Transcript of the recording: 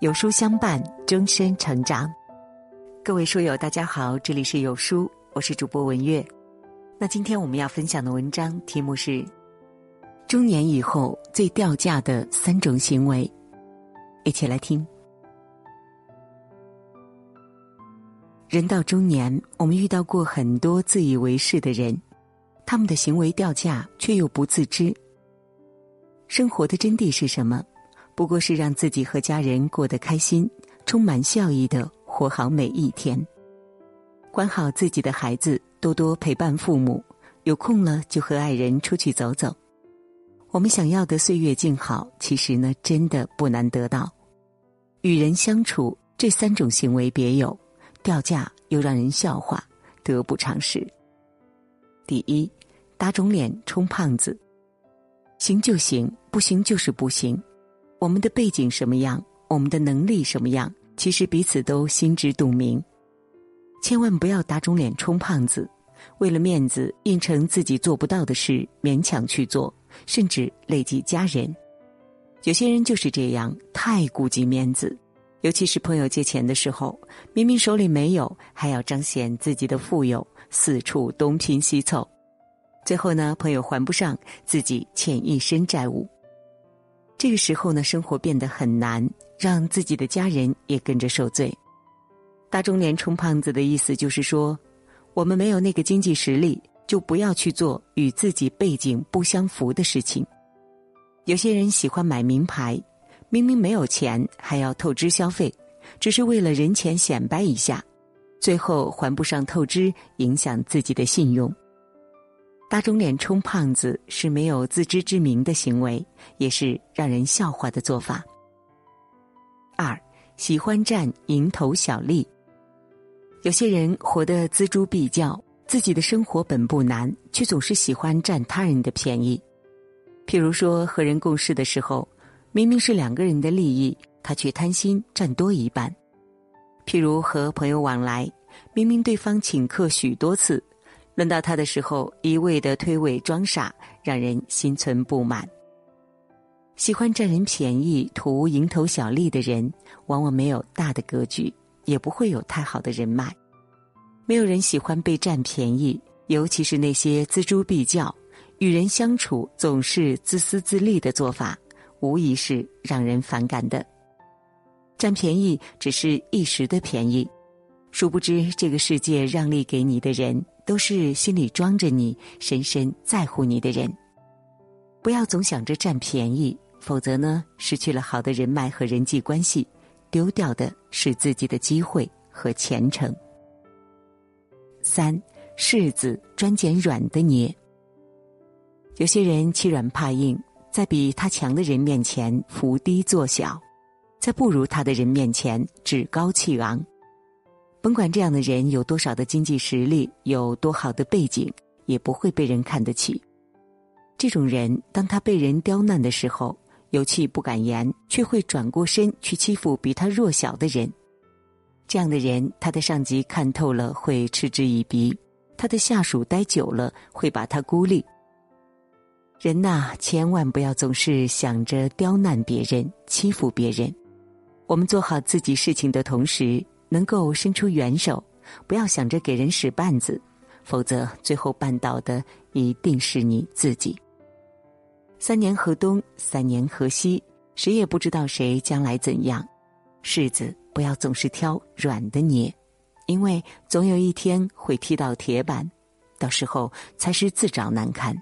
有书相伴，终身成长。各位书友，大家好，这里是有书，我是主播文月。那今天我们要分享的文章题目是：中年以后最掉价的三种行为。一起来听。人到中年，我们遇到过很多自以为是的人，他们的行为掉价，却又不自知。生活的真谛是什么？不过是让自己和家人过得开心，充满笑意的活好每一天。管好自己的孩子，多多陪伴父母，有空了就和爱人出去走走。我们想要的岁月静好，其实呢，真的不难得到。与人相处，这三种行为别有，掉价又让人笑话，得不偿失。第一，打肿脸充胖子，行就行，不行就是不行。我们的背景什么样，我们的能力什么样，其实彼此都心知肚明。千万不要打肿脸充胖子，为了面子应承自己做不到的事，勉强去做，甚至累及家人。有些人就是这样，太顾及面子，尤其是朋友借钱的时候，明明手里没有，还要彰显自己的富有，四处东拼西凑，最后呢，朋友还不上，自己欠一身债务。这个时候呢，生活变得很难，让自己的家人也跟着受罪。打肿脸充胖子的意思就是说，我们没有那个经济实力，就不要去做与自己背景不相符的事情。有些人喜欢买名牌，明明没有钱还要透支消费，只是为了人前显摆一下，最后还不上透支，影响自己的信用。打肿脸充胖子是没有自知之明的行为，也是让人笑话的做法。二，喜欢占蝇头小利。有些人活得锱铢必较，自己的生活本不难，却总是喜欢占他人的便宜。譬如说，和人共事的时候，明明是两个人的利益，他却贪心占多一半；譬如和朋友往来，明明对方请客许多次。轮到他的时候，一味的推诿装傻，让人心存不满。喜欢占人便宜、图蝇头小利的人，往往没有大的格局，也不会有太好的人脉。没有人喜欢被占便宜，尤其是那些锱铢必较、与人相处总是自私自利的做法，无疑是让人反感的。占便宜只是一时的便宜，殊不知这个世界让利给你的人。都是心里装着你、深深在乎你的人。不要总想着占便宜，否则呢，失去了好的人脉和人际关系，丢掉的是自己的机会和前程。三，柿子专捡软的捏。有些人欺软怕硬，在比他强的人面前伏低作小，在不如他的人面前趾高气昂。甭管这样的人有多少的经济实力，有多好的背景，也不会被人看得起。这种人，当他被人刁难的时候，有气不敢言，却会转过身去欺负比他弱小的人。这样的人，他的上级看透了会嗤之以鼻，他的下属待久了会把他孤立。人呐，千万不要总是想着刁难别人、欺负别人。我们做好自己事情的同时。能够伸出援手，不要想着给人使绊子，否则最后绊倒的一定是你自己。三年河东，三年河西，谁也不知道谁将来怎样。柿子不要总是挑软的捏，因为总有一天会踢到铁板，到时候才是自找难堪。